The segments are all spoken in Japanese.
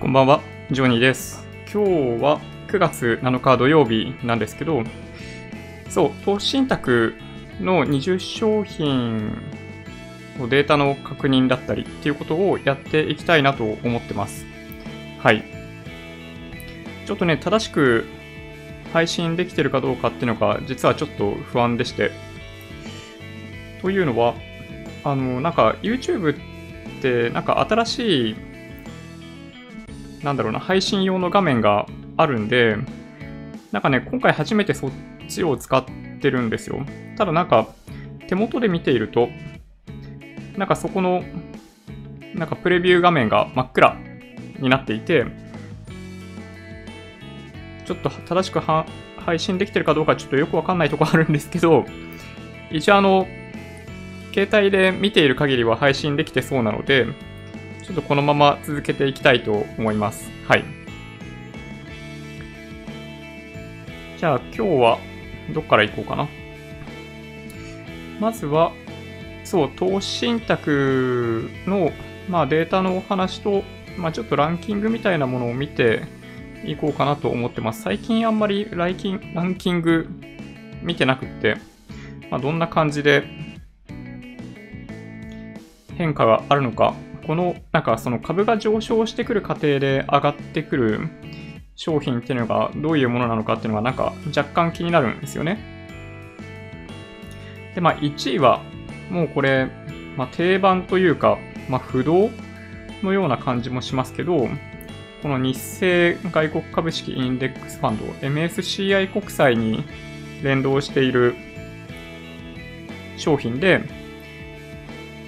こんばんは、ジョニーです。今日は9月7日土曜日なんですけど、そう、投資信託の20商品のデータの確認だったりっていうことをやっていきたいなと思ってます。はい。ちょっとね、正しく配信できてるかどうかっていうのが実はちょっと不安でして。というのは、あの、なんか YouTube ってなんか新しいなんだろうな、配信用の画面があるんで、なんかね、今回初めてそっちを使ってるんですよ。ただなんか、手元で見ていると、なんかそこの、なんかプレビュー画面が真っ暗になっていて、ちょっと正しくは配信できてるかどうかちょっとよくわかんないとこあるんですけど、一応あの、携帯で見ている限りは配信できてそうなので、ちょっとこのまま続けていきたいと思います。はい。じゃあ今日はどっから行こうかな。まずは、そう、投資信託の、まあ、データのお話と、まあ、ちょっとランキングみたいなものを見ていこうかなと思ってます。最近あんまりライキンランキング見てなくって、まあ、どんな感じで変化があるのかこの、なんかその株が上昇してくる過程で上がってくる商品っていうのがどういうものなのかっていうのがなんか若干気になるんですよね。で、まあ1位はもうこれ、まあ定番というか、まあ不動のような感じもしますけど、この日清外国株式インデックスファンド MSCI 国債に連動している商品で、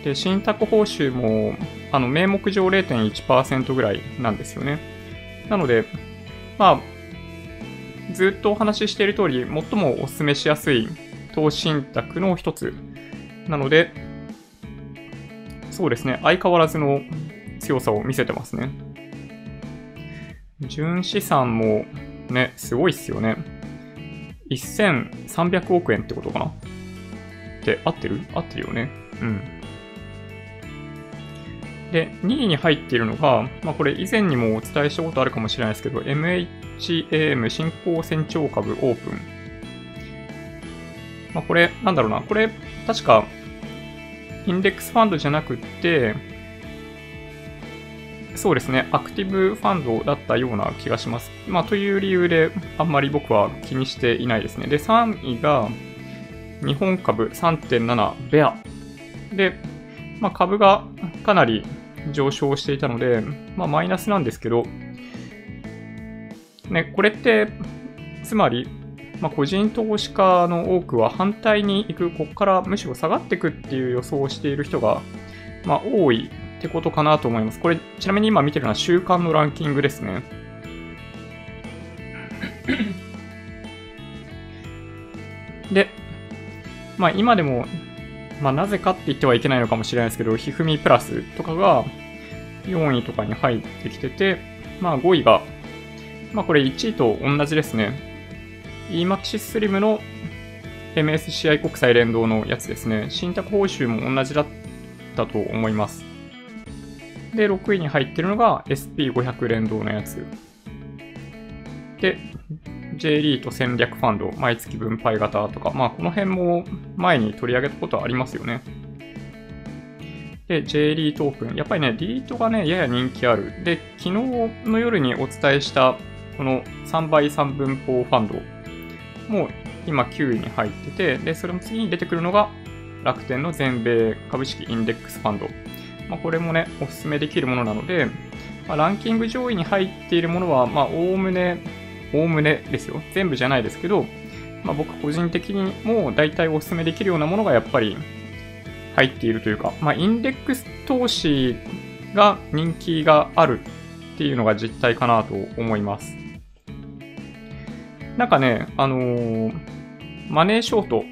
で、信託報酬もあの、名目上0.1%ぐらいなんですよね。なので、まあ、ずっとお話ししている通り、最もお勧めしやすい投資信託の一つなので、そうですね、相変わらずの強さを見せてますね。純資産もね、すごいっすよね。1300億円ってことかなって合ってる？合ってるよね。うん。で、2位に入っているのが、まあ、これ以前にもお伝えしたことあるかもしれないですけど、MHAM 新興船長株オープン。まあ、これ、なんだろうな、これ、確か、インデックスファンドじゃなくて、そうですね、アクティブファンドだったような気がします。まあ、という理由で、あんまり僕は気にしていないですね。で、3位が、日本株3.7ベア。で、まあ、株がかなり上昇していたので、まあ、マイナスなんですけど、ね、これって、つまり、まあ、個人投資家の多くは反対に行く、ここからむしろ下がっていくっていう予想をしている人が、まあ、多いってことかなと思います。これ、ちなみに今見てるのは週間のランキングですね。で、まあ、今でもまあ、なぜかって言ってはいけないのかもしれないですけど、ひふみプラスとかが4位とかに入ってきてて、まあ5位が、まあこれ1位と同じですね。EMAXIS Slim の MSCI 国際連動のやつですね。信託報酬も同じだったと思います。で、6位に入ってるのが SP500 連動のやつ。で、J リート戦略ファンド、毎月分配型とか、まあこの辺も前に取り上げたことはありますよね。で、J リートオープン。やっぱりね、リートがね、やや人気ある。で、昨日の夜にお伝えした、この3倍3分法ファンドも今9位に入ってて、で、それも次に出てくるのが楽天の全米株式インデックスファンド。まあこれもね、お勧めできるものなので、まあ、ランキング上位に入っているものは、まあ、おおむねおむねですよ。全部じゃないですけど、まあ、僕個人的にも大体お勧めできるようなものがやっぱり入っているというか、まあ、インデックス投資が人気があるっていうのが実態かなと思います。なんかね、あのーマネーショート、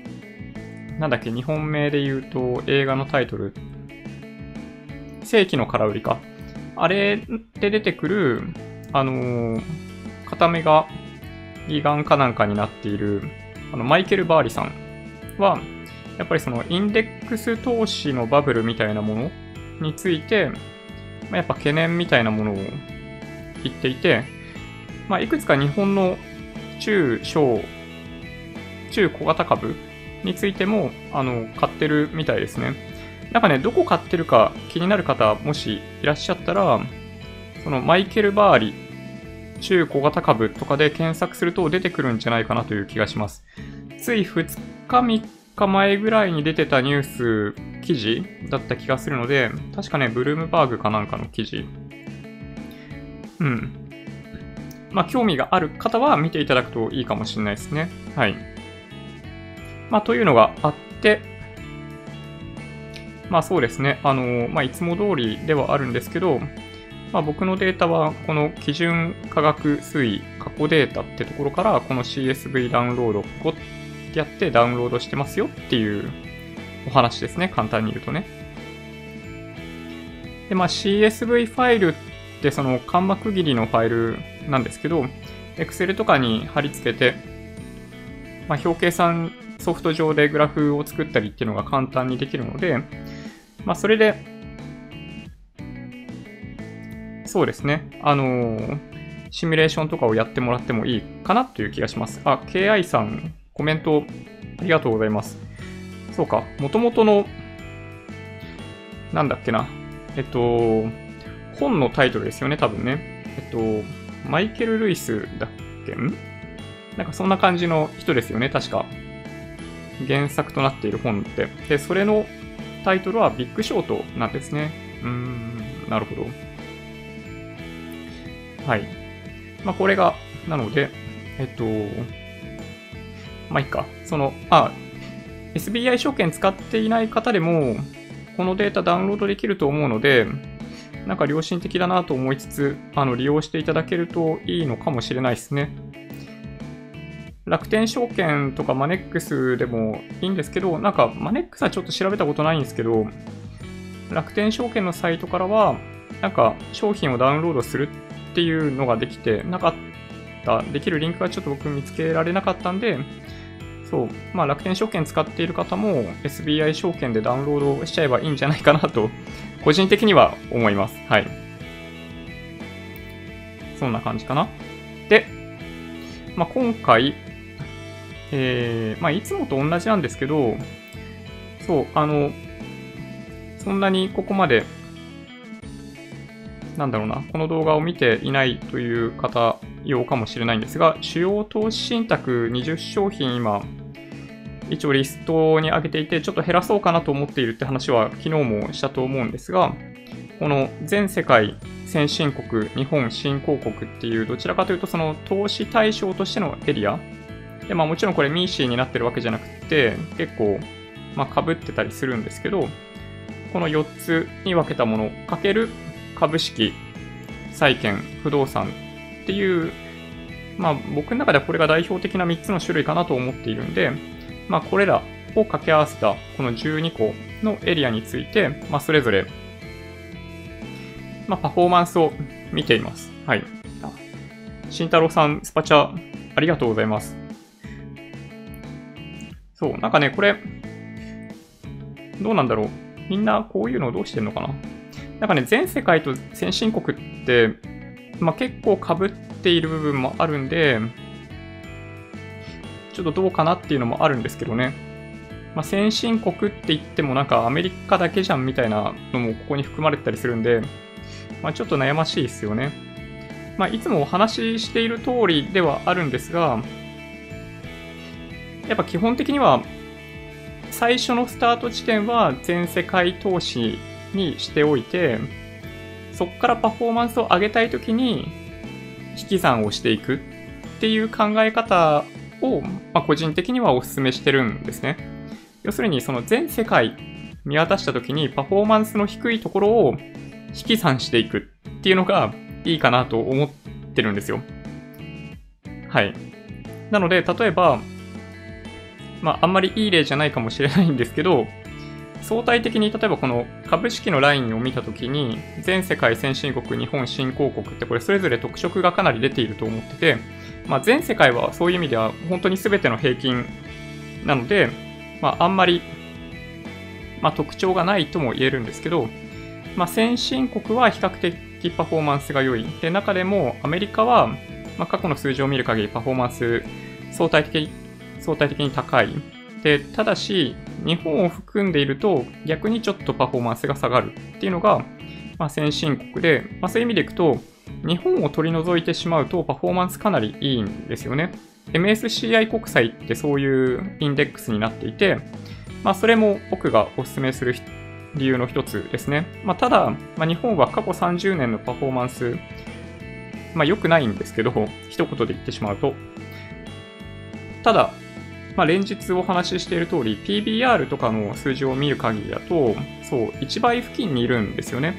なんだっけ、日本名で言うと映画のタイトル、世紀の空売りか。あれで出てくる、あのー片目が義眼かなんかになっているあのマイケル・バーリさんは、やっぱりそのインデックス投資のバブルみたいなものについて、ま、やっぱ懸念みたいなものを言っていて、まあ、いくつか日本の中小、中小型株についても、あの、買ってるみたいですね。なんかね、どこ買ってるか気になる方、もしいらっしゃったら、そのマイケル・バーリ、中小型株とかで検索すると出てくるんじゃないかなという気がします。つい2日3日前ぐらいに出てたニュース、記事だった気がするので、確かね、ブルームバーグかなんかの記事。うん。まあ、興味がある方は見ていただくといいかもしれないですね。はい。まあ、というのがあって、まあそうですね。あの、まあいつも通りではあるんですけど、まあ僕のデータはこの基準価格推移過去データってところからこの CSV ダウンロードをってやってダウンロードしてますよっていうお話ですね。簡単に言うとね。で、まあ CSV ファイルってその間幕切りのファイルなんですけど、Excel とかに貼り付けて、まあ、表計算ソフト上でグラフを作ったりっていうのが簡単にできるので、まあ、それで、そうですね、あのー、シミュレーションとかをやってもらってもいいかなという気がします。あ、KI さん、コメントありがとうございます。そうか、もともとの、なんだっけな、えっと、本のタイトルですよね、多分ね。えっと、マイケル・ルイスだっけん？なんかそんな感じの人ですよね、確か。原作となっている本って。で、それのタイトルはビッグショートなんですね。うーん、なるほど。はい。まあ、これが、なので、えっと、まあ、いいか。その、あ、SBI 証券使っていない方でも、このデータダウンロードできると思うので、なんか良心的だなと思いつつ、あの、利用していただけるといいのかもしれないですね。楽天証券とかマネックスでもいいんですけど、なんかマネックスはちょっと調べたことないんですけど、楽天証券のサイトからは、なんか商品をダウンロードするっていうのができてなかった、できるリンクがちょっと僕見つけられなかったんで、そう、まあ楽天証券使っている方も SBI 証券でダウンロードしちゃえばいいんじゃないかなと、個人的には思います。はい。そんな感じかな。で、まあ今回、えー、まあ、いつもと同じなんですけど、そう、あの、そんなにここまで、なんだろうな、この動画を見ていないという方用かもしれないんですが、主要投資信託20商品今、一応リストに上げていて、ちょっと減らそうかなと思っているって話は昨日もしたと思うんですが、この全世界先進国、日本新興国っていう、どちらかというとその投資対象としてのエリア。で、まあもちろんこれミーシーになってるわけじゃなくて、結構、まあ被ってたりするんですけど、この4つに分けたものかける株式、債券、不動産っていう、まあ僕の中ではこれが代表的な3つの種類かなと思っているんで、まあこれらを掛け合わせたこの12個のエリアについて、まあそれぞれ、まあパフォーマンスを見ています。はい。慎太郎さん、スパチャありがとうございます。そう、なんかね、これ、どうなんだろう。みんなこういうのをどうしてんのかな？なんかね、全世界と先進国って、まあ、結構被っている部分もあるんで、ちょっとどうかなっていうのもあるんですけどね。まあ、先進国って言ってもなんかアメリカだけじゃんみたいなのもここに含まれてたりするんで、まあ、ちょっと悩ましいですよね。まあ、いつもお話ししている通りではあるんですが、やっぱ基本的には最初のスタート地点は全世界投資にしておいて、そこからパフォーマンスを上げたいときに引き算をしていくっていう考え方を、まあ、個人的にはお勧めしてるんですね。要するにその全世界見渡したときにパフォーマンスの低いところを引き算していくっていうのがいいかなと思ってるんですよ。はい。なので、例えば、まあ、あんまりいい例じゃないかもしれないんですけど、相対的に例えばこの株式のラインを見たときに、全世界先進国、日本新興国ってこれそれぞれ特色がかなり出ていると思ってて、まあ、全世界はそういう意味では本当に全ての平均なので、まあ、あんまり、まあ、特徴がないとも言えるんですけど、まあ、先進国は比較的パフォーマンスが良い。で、中でもアメリカは、まあ、過去の数字を見る限りパフォーマンス相対的相対的に高い。で、ただし、日本を含んでいると逆にちょっとパフォーマンスが下がるっていうのが、まあ、先進国で、まあ、そういう意味でいくと、日本を取り除いてしまうとパフォーマンスかなりいいんですよね。MSCI 国債ってそういうインデックスになっていて、まあ、それも僕がお勧めする理由の一つですね。まあ、ただ、まあ、日本は過去30年のパフォーマンス、まあ、良くないんですけど、一言で言ってしまうと。ただ、まあ、連日お話ししている通り、PBR とかの数字を見る限りだと、そう、1倍付近にいるんですよね。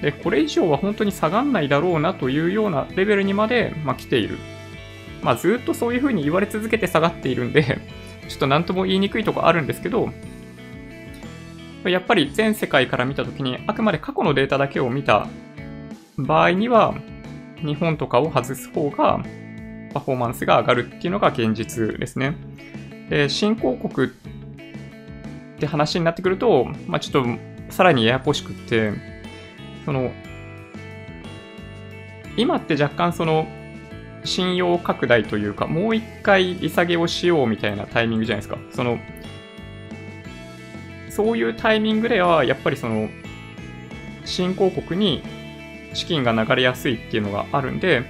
で、これ以上は本当に下がんないだろうなというようなレベルにまで、まあ、来ている。まあ、ずっとそういうふうに言われ続けて下がっているんで ちょっと何とも言いにくいとこあるんですけど、やっぱり全世界から見たときに、あくまで過去のデータだけを見た場合には、日本とかを外す方が、パフォーマンスが上がるっていうのが現実ですね。で、新興国って話になってくると、まあ、ちょっとさらにややこしくって、その、今って若干その、信用拡大というか、もう一回利下げをしようみたいなタイミングじゃないですか。その、そういうタイミングでは、やっぱりその、新興国に資金が流れやすいっていうのがあるんで、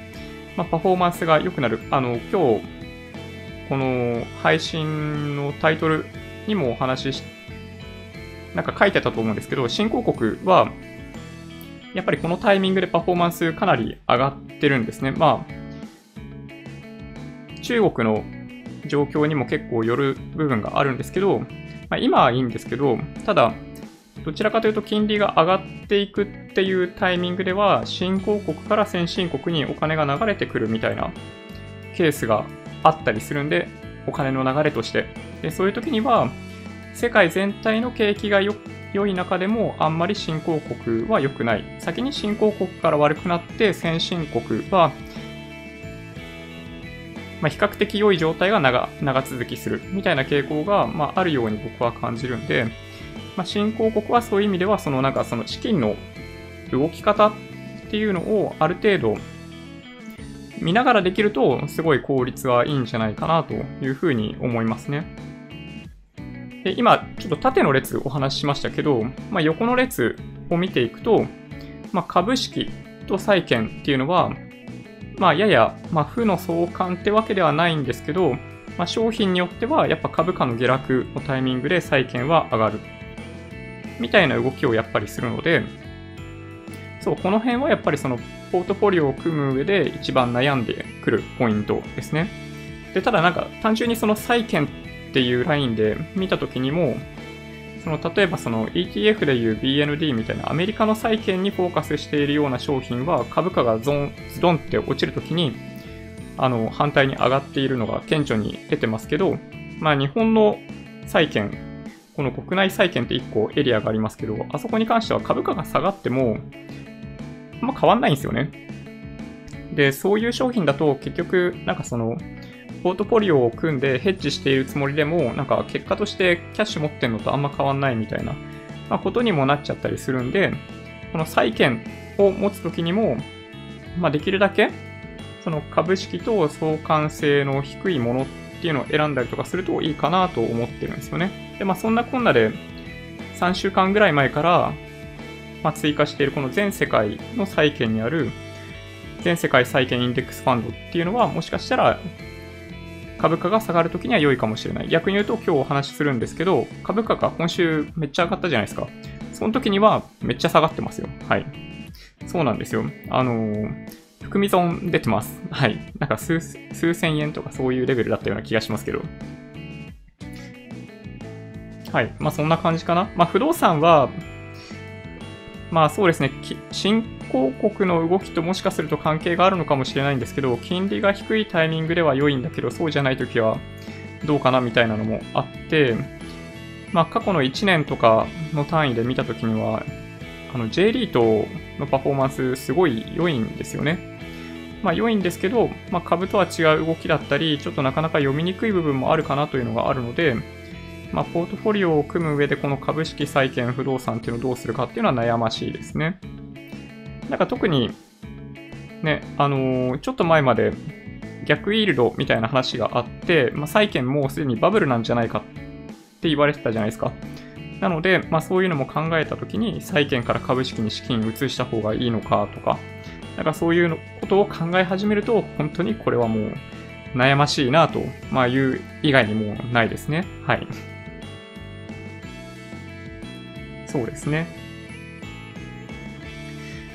まあ、パフォーマンスが良くなる。あの、今日、この配信のタイトルにもお話しし、なんか書いてたと思うんですけど、新興国は、やっぱりこのタイミングでパフォーマンスかなり上がってるんですね。まあ、中国の状況にも結構よる部分があるんですけど、まあ、今はいいんですけど、ただ、どちらかというと金利が上がっていくっていうタイミングでは、新興国から先進国にお金が流れてくるみたいなケースがあったりするんで、お金の流れとして。でそういう時には、世界全体の景気がよ良い中でもあんまり新興国は良くない。先に新興国から悪くなって先進国は、まあ、比較的良い状態が長長続きするみたいな傾向が、まあ、あるように僕は感じるんで、まあ、新興国はそういう意味ではそのなんかその資金の動き方っていうのをある程度見ながらできるとすごい効率はいいんじゃないかなというふうに思いますね。で今、ちょっと縦の列お話ししましたけど、まあ、横の列を見ていくと、まあ、株式と債券っていうのは、まあ、やや、ま、負の相関ってわけではないんですけど、まあ、商品によってはやっぱ株価の下落のタイミングで債券は上がる。みたいな動きをやっぱりするので、そう、この辺はやっぱりそのポートフォリオを組む上で一番悩んでくるポイントですね。で、ただなんか単純にその債券っていうラインで見たときにも、その例えばその ETF でいう BND みたいなアメリカの債券にフォーカスしているような商品は株価がゾンズドンって落ちるときにあの反対に上がっているのが顕著に出てますけど、まあ日本の債券、この国内債券って1個エリアがありますけど、あそこに関しては株価が下がっても、あんま変わんないんですよね。で、そういう商品だと結局なんかそのポートフォリオを組んでヘッジしているつもりでも、なんか結果としてキャッシュ持ってんのとあんま変わんないみたいな、まあ、ことにもなっちゃったりするんで、この債券を持つときにも、まあ、できるだけ、その株式と相関性の低いものっていうのを選んだりとかするといいかなと思ってるんですよね。で、まあそんなこんなで3週間ぐらい前から、まあ、追加しているこの全世界の債券にある全世界債券インデックスファンドっていうのはもしかしたら株価が下がるときには良いかもしれない。逆に言うと今日お話しするんですけど、株価が今週めっちゃ上がったじゃないですか。その時にはめっちゃ下がってますよ。はい。そうなんですよ。あのー、含み損出てます。はい。なんか数、数千円とかそういうレベルだったような気がしますけど。はい。まあそんな感じかな。まあ不動産は、まあそうですね。新興国の動きともしかすると関係があるのかもしれないんですけど、金利が低いタイミングでは良いんだけど、そうじゃない時はどうかなみたいなのもあって、まあ、過去の1年とかの単位で見た時には、あの J リートのパフォーマンスすごい良いんですよね。まあ良いんですけど、まあ、株とは違う動きだったり、ちょっとなかなか読みにくい部分もあるかなというのがあるので、まあ、ポートフォリオを組む上でこの株式債券不動産っていうのをどうするかっていうのは悩ましいですね。なんか特に、ね、あのーちょっと前まで逆イールドみたいな話があって、まあ、債券もうすでにバブルなんじゃないかって言われてたじゃないですか。なので、まあ、そういうのも考えたときに、債券から株式に資金移した方がいいのかとか、なんかそういうことを考え始めると、本当にこれはもう悩ましいなと、まあ、いう以外にもないですね。はい。そうですね。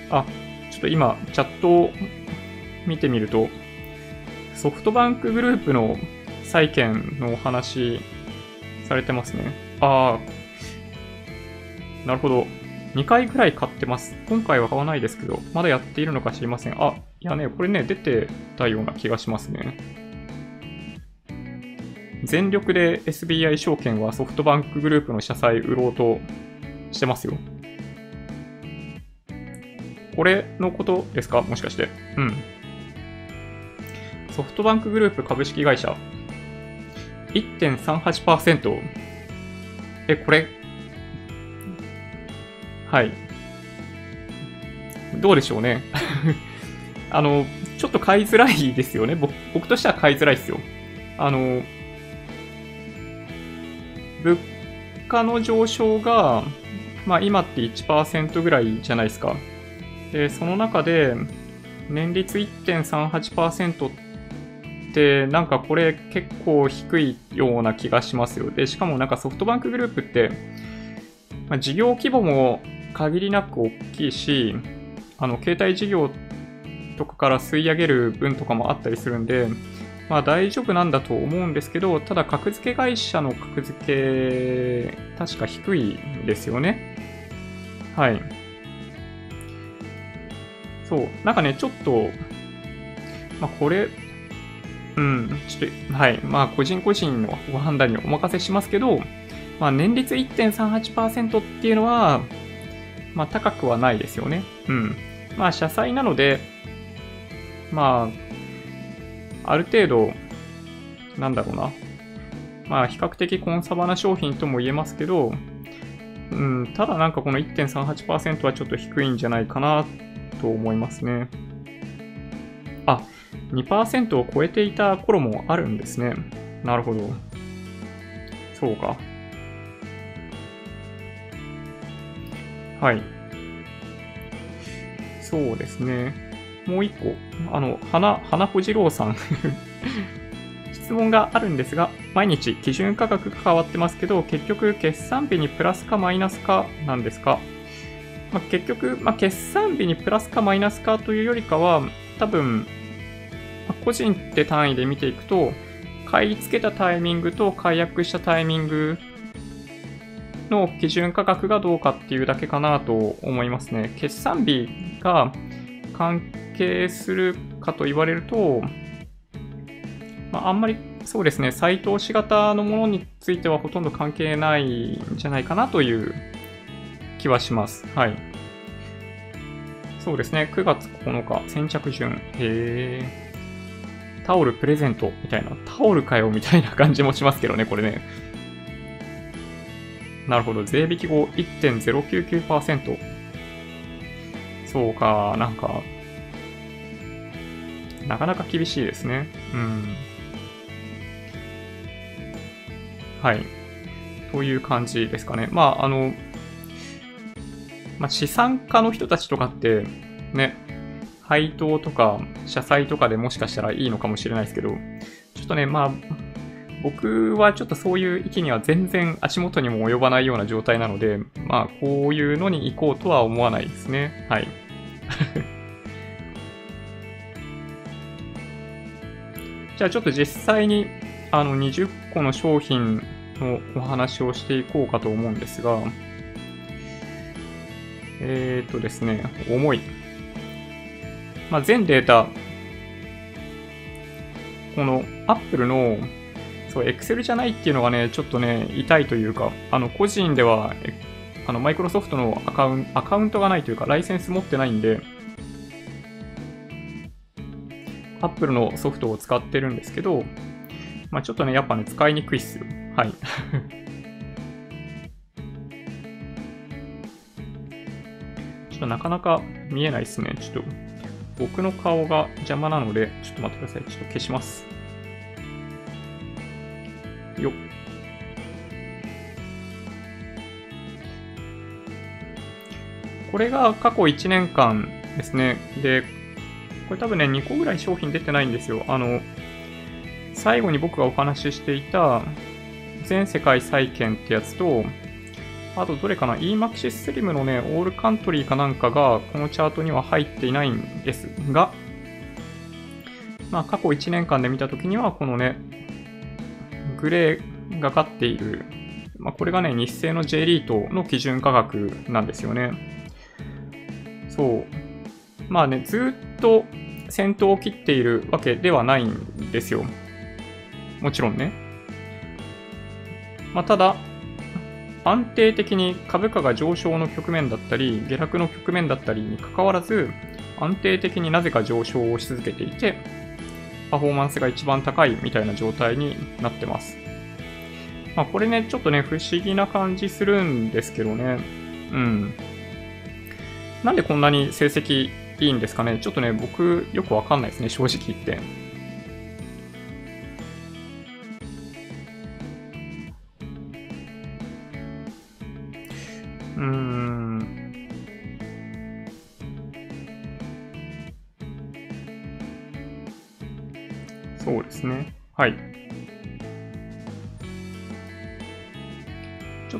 あ、ちょっと今、チャットを見てみると、ソフトバンクグループの債券のお話されてますね。ああ、なるほど。2回ぐらい買ってます。今回は買わないですけど、まだやっているのか知りません。あ、いやね、これね、出てたような気がしますね。全力で SBI 証券はソフトバンクグループの社債売ろうとしてますよ。これのことですか？もしかして。うん。ソフトバンクグループ株式会社。1.38%。え、これ？はい。どうでしょうね。あの、ちょっと買いづらいですよね。僕僕としては買いづらいですよ。あの、物価の上昇が、まあ今って1%ぐらいじゃないですか。で、その中で、年率1.38%って、なんかこれ結構低いような気がしますよ。で、しかもなんかソフトバンクグループって、まあ、事業規模も限りなく大きいし、あの、携帯事業とかから吸い上げる分とかもあったりするんで、まあ大丈夫なんだと思うんですけど、ただ格付け会社の格付け、確か低いですよね。はい。そう。なんかね、ちょっと、まあこれ、うん、ちょっと、はい。まあ個人個人のご判断にお任せしますけど、まあ年率1.38%っていうのは、まあ高くはないですよね。うん。まあ社債なので、まあ、ある程度、なんだろうな。まあ、比較的コンサバな商品とも言えますけど、うん、ただなんかこの1.38%はちょっと低いんじゃないかなと思いますね。あ、2%を超えていた頃もあるんですね。なるほど。そうか。はい。そうですね。もう一個、あの、花、花小次郎さん質問があるんですが、毎日基準価格が変わってますけど、結局決算日にプラスかマイナスかなんですか、まあ、結局、まあ、決算日にプラスかマイナスかというよりかは、多分、まあ個人って単位で見ていくと、買い付けたタイミングと解約したタイミングの基準価格がどうかっていうだけかなと思いますね。決算日が関係するかと言われると、まあ、あんまりそうですね、再投資型のものについてはほとんど関係ないんじゃないかなという気はします。はい。そうですね、9月9日、先着順。へー。タオルプレゼントみたいな、タオルかよみたいな感じもしますけどね、これね。なるほど、税引き後1.099%。そうか、なんか、なかなか厳しいですね。うん。はい。という感じですかね。まあ、あの、まあ、資産家の人たちとかって、ね、配当とか、社債とかでもしかしたらいいのかもしれないですけど、ちょっとね、まあ、僕はちょっとそういう域には全然足元にも及ばないような状態なので、まあ、こういうのに行こうとは思わないですね。はい。じゃあちょっと実際にあの20個の商品のお話をしていこうかと思うんですが、えー、っとですね、重い。まあ、全データ、この Apple のそう、Excel じゃないっていうのがね、ちょっとね、痛いというか、あの、個人では、あの、マイクロソフトのアカウンアカウントがないというか、ライセンス持ってないんで、Apple のソフトを使ってるんですけど、まあちょっとね、やっぱね、使いにくいっすよ。はい。ちょっとなかなか見えないですね。ちょっと僕の顔が邪魔なので、ちょっと待ってください。ちょっと消します。よっ。これが過去1年間ですね。で、これ多分ね、2個ぐらい商品出てないんですよ。あの、最後に僕がお話ししていた全世界再建ってやつと、あとどれかな ?EMAXIS Slim のね、オールカントリーかなんかがこのチャートには入っていないんですが、まあ過去1年間で見たときにはこのね、グレーがかっている、まあこれがね、日清の J リートの基準価格なんですよね。そう。まあね、ずっと先頭を切っているわけではないんですよ。もちろんね。まあただ、安定的に株価が上昇の局面だったり、下落の局面だったりに関わらず、安定的になぜか上昇をし続けていて、パフォーマンスが一番高いみたいな状態になってます。まあこれね、ちょっとね、不思議な感じするんですけどね。うん。なんでこんなに成績いいんですかねちょっとね、僕よくわかんないですね、正直言って。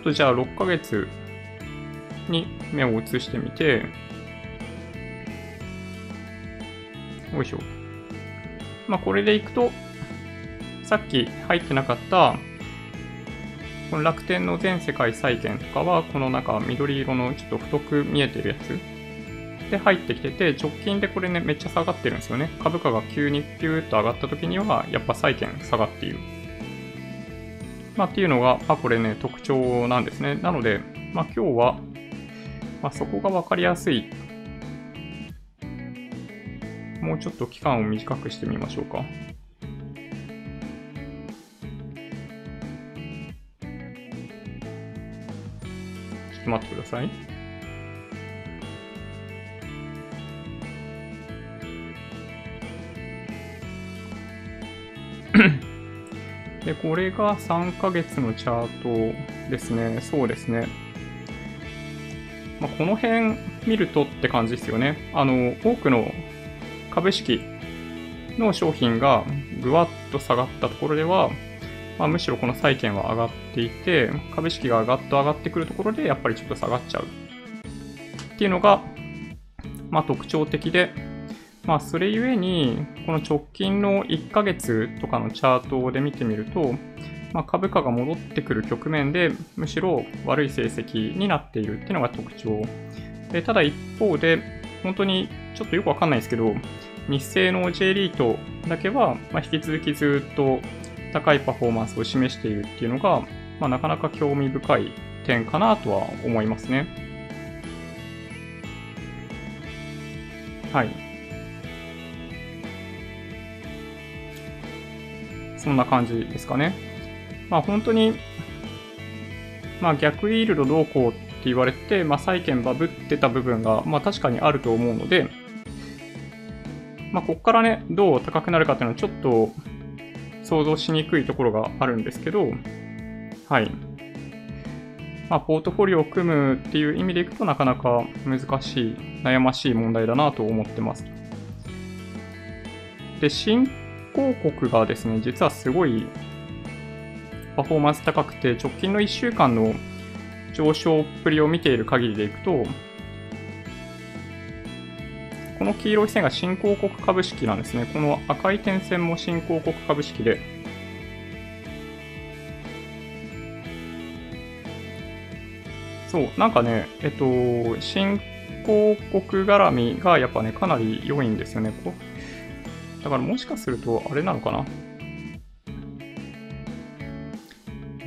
とじゃあ6ヶ月に目を移してみて、よいしょ。まあこれでいくと、さっき入ってなかった、この楽天の全世界債券とかは、この中緑色のちょっと太く見えてるやつで入ってきてて、直近でこれね、めっちゃ下がってるんですよね。株価が急にピューっと上がった時には、やっぱ債券下がっている。まあっていうのが、まあこれね、特徴なんですね。なので、まあ今日は、まあそこがわかりやすい。もうちょっと期間を短くしてみましょうか。ちょっと待ってください。で、これが3ヶ月のチャートですね。そうですね。まあ、この辺見るとって感じですよね。あの、多くの株式の商品がぐわっと下がったところでは、まあ、むしろこの債券は上がっていて、株式がガッと上がってくるところでやっぱりちょっと下がっちゃうっていうのが、まあ、特徴的で、まあ、それゆえに、この直近の1ヶ月とかのチャートで見てみると、まあ、株価が戻ってくる局面で、むしろ悪い成績になっているっていうのが特徴。でただ一方で、本当にちょっとよくわかんないですけど、日清の J リートだけは、まあ、引き続きずっと高いパフォーマンスを示しているっていうのが、まあ、なかなか興味深い点かなとは思いますね。はい。そんな感じですかね。まあ本当に、まあ逆イールドどうこうって言われて、まあ債券バブってた部分が、まあ確かにあると思うので、まあここからね、どう高くなるかっていうのはちょっと想像しにくいところがあるんですけど、はい。まあ、ポートフォリオを組むっていう意味でいくとなかなか難しい、悩ましい問題だなと思ってます。で、新広告がですね、実はすごいパフォーマンス高くて、直近の1週間の上昇っぷりを見ている限りでいくと、この黄色い線が新興国株式なんですね。この赤い点線も新興国株式で、そう、なんかね、えっと、新興国絡みがやっぱね、かなり良いんですよね。だからもしかすると、あれなのかな？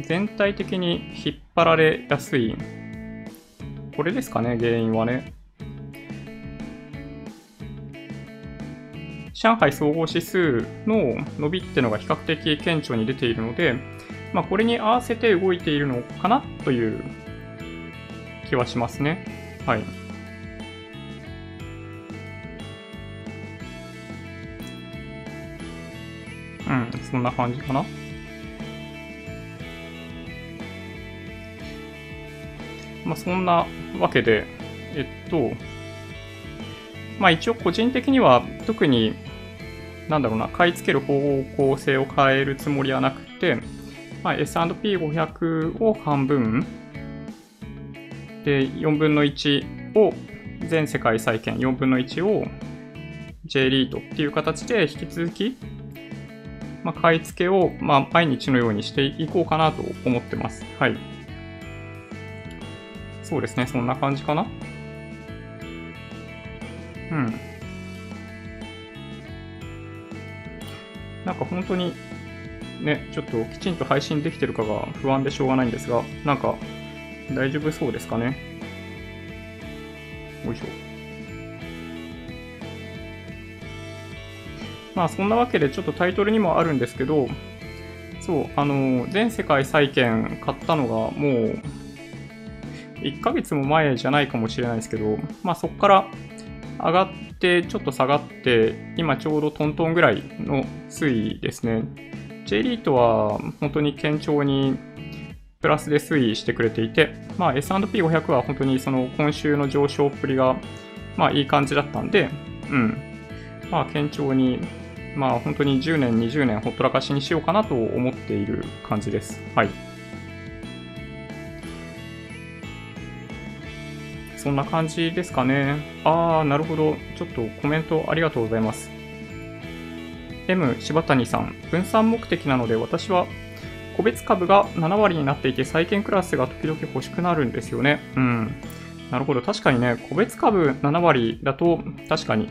全体的に引っ張られやすい。これですかね、原因はね。上海総合指数の伸びってのが比較的顕著に出ているので、まあ、これに合わせて動いているのかなという気はしますね。はい。うん、そんな感じかな。まあ、そんなわけで、えっと、まあ一応個人的には特に、なんだろうな、買い付ける方向性を変えるつもりはなくて、まあ、S&P500 を半分、で、4分の1を全世界債券、4分の1を J リートっていう形で引き続き、まあ、買い付けを、まあ、毎日のようにしていこうかなと思ってます。はい。そうですね、そんな感じかな。うん。なんか本当に、ね、ちょっときちんと配信できてるかが不安でしょうがないんですが、なんか大丈夫そうですかね。よいしょ。まあそんなわけでちょっとタイトルにもあるんですけど、そう、あの、全世界債券買ったのがもう1ヶ月も前じゃないかもしれないですけど、まあそこから上がってちょっと下がって、今ちょうどトントンぐらいの推移ですね。J リートは本当に堅調にプラスで推移してくれていて、まあ、S&P500 は本当にその今週の上昇っぷりが、まあいい感じだったんで、うん。まあ堅調に、まあ本当に10年、20年ほったらかしにしようかなと思っている感じです。はい。そんな感じですかね。あー、なるほど。ちょっとコメントありがとうございます。M 柴谷さん、分散目的なので私は個別株が7割になっていて債券クラスが時々欲しくなるんですよね。うん。なるほど。確かにね、個別株7割だと確かに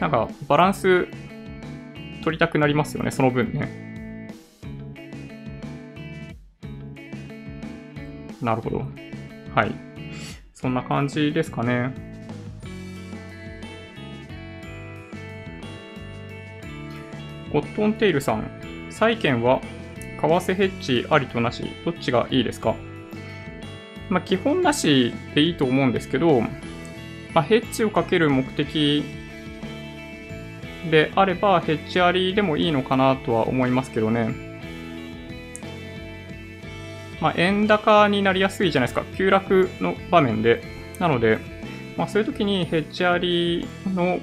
なんかバランス取りたくなりますよね、その分ね。なるほど。はい。そんな感じですかね。ゴットンテイルさん、債券は為替ヘッジありとなし、どっちがいいですか？まあ、基本なしでいいと思うんですけど、まあ、ヘッジをかける目的であれば、ヘッジありでもいいのかなとは思いますけどね。まあ、円高になりやすいじゃないですか。急落の場面で。なので、まあ、そういう時にヘッジありの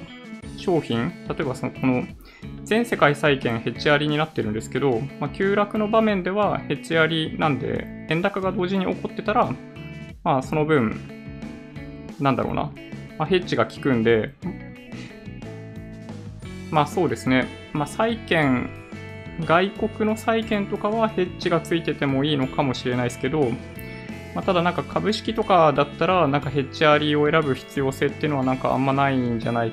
商品、例えばその、この全世界債券ヘッジありになってるんですけど、まあ、急落の場面ではヘッジありなんで、円高が同時に起こってたら、まあ、その分、なんだろうな、まあ、ヘッジが効くんで、まあそうですね、まあ債券外国の債券とかはヘッジがついててもいいのかもしれないですけど、まあ、ただなんか株式とかだったらなんかヘッジありを選ぶ必要性っていうのはなんかあんまないんじゃない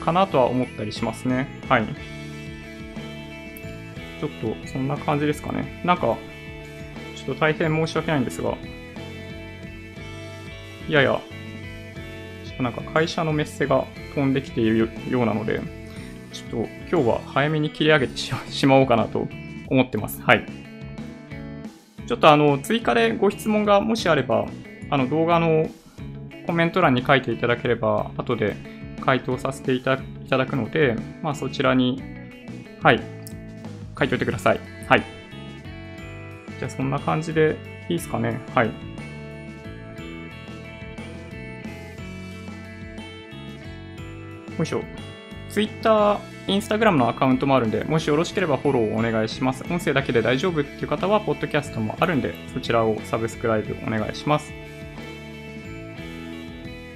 かなとは思ったりしますね。はい。ちょっとそんな感じですかね。なんか、ちょっと大変申し訳ないんですが、やや、ちょっとなんか会社のメッセが飛んできているようなので、ちょっと今日は早めに切り上げてしまおうかなと思ってます。はい。ちょっとあの、追加でご質問がもしあれば、あの動画のコメント欄に書いていただければ、後で回答させていただくので、まあそちらに、はい、書いておいてください。はい。じゃあそんな感じでいいですかね。はい。よいしょ。Twitter、Instagram のアカウントもあるんで、もしよろしければフォローをお願いします。音声だけで大丈夫っていう方は、ポッドキャストもあるんで、そちらをサブスクライブお願いします。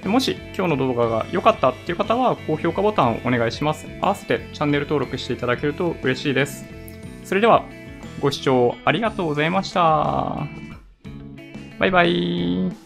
もし今日の動画が良かったっていう方は、高評価ボタンをお願いします。合わせてチャンネル登録していただけると嬉しいです。それでは、ご視聴ありがとうございました。バイバイ。